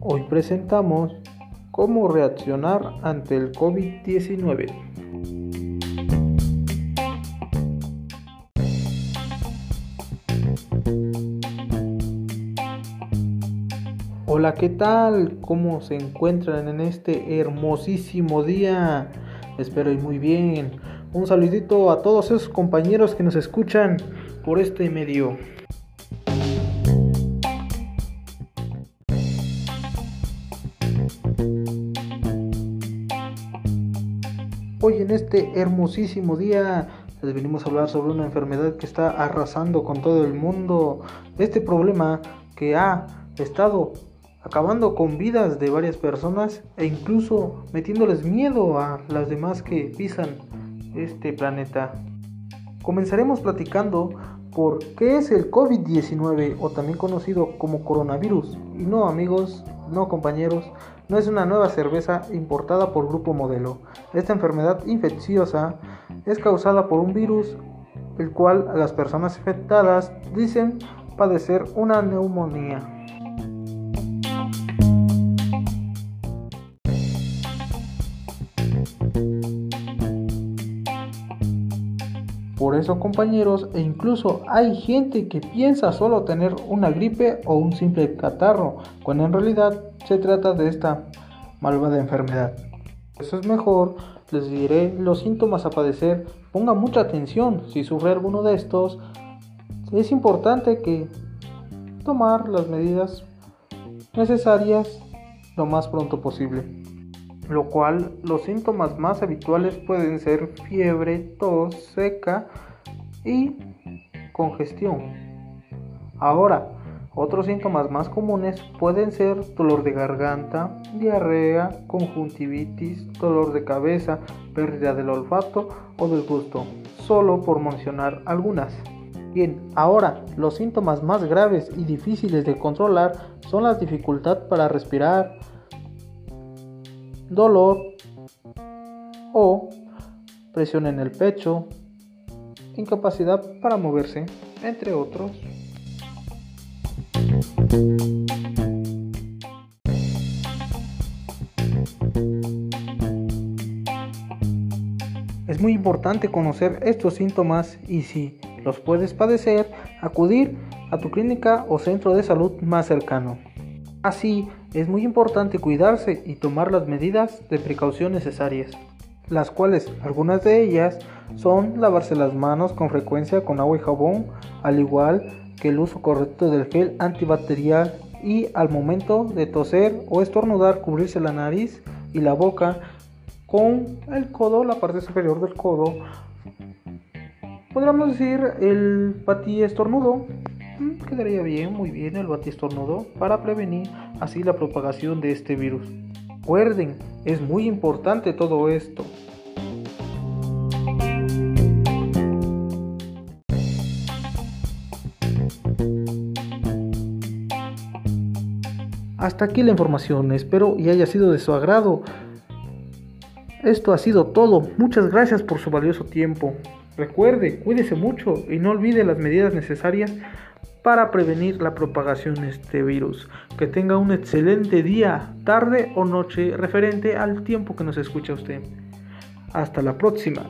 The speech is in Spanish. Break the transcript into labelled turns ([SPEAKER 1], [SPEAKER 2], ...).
[SPEAKER 1] Hoy presentamos cómo reaccionar ante el COVID-19. Hola, ¿qué tal? ¿Cómo se encuentran en este hermosísimo día? Espero ir muy bien. Un saludito a todos esos compañeros que nos escuchan por este medio. Hoy en este hermosísimo día les venimos a hablar sobre una enfermedad que está arrasando con todo el mundo. Este problema que ha estado acabando con vidas de varias personas e incluso metiéndoles miedo a las demás que pisan este planeta. Comenzaremos platicando por qué es el COVID-19 o también conocido como coronavirus. Y no amigos, no compañeros, no es una nueva cerveza importada por Grupo Modelo. Esta enfermedad infecciosa es causada por un virus el cual las personas infectadas dicen padecer una neumonía. Por eso compañeros, e incluso hay gente que piensa solo tener una gripe o un simple catarro, cuando en realidad se trata de esta malvada enfermedad. Eso es mejor, les diré los síntomas a padecer, ponga mucha atención si sufre alguno de estos. Es importante que tomar las medidas necesarias lo más pronto posible lo cual los síntomas más habituales pueden ser fiebre, tos seca y congestión. Ahora, otros síntomas más comunes pueden ser dolor de garganta, diarrea, conjuntivitis, dolor de cabeza, pérdida del olfato o del gusto, solo por mencionar algunas. Bien, ahora los síntomas más graves y difíciles de controlar son la dificultad para respirar, dolor o presión en el pecho, incapacidad para moverse, entre otros. Es muy importante conocer estos síntomas y si los puedes padecer, acudir a tu clínica o centro de salud más cercano. Así, es muy importante cuidarse y tomar las medidas de precaución necesarias, las cuales algunas de ellas son lavarse las manos con frecuencia con agua y jabón, al igual que el uso correcto del gel antibacterial y al momento de toser o estornudar cubrirse la nariz y la boca con el codo, la parte superior del codo. Podríamos decir el patí estornudo quedaría bien, muy bien el batistornudo para prevenir así la propagación de este virus. Recuerden, es muy importante todo esto. Hasta aquí la información, espero y haya sido de su agrado. Esto ha sido todo, muchas gracias por su valioso tiempo. Recuerde, cuídese mucho y no olvide las medidas necesarias para prevenir la propagación de este virus. Que tenga un excelente día, tarde o noche referente al tiempo que nos escucha usted. Hasta la próxima.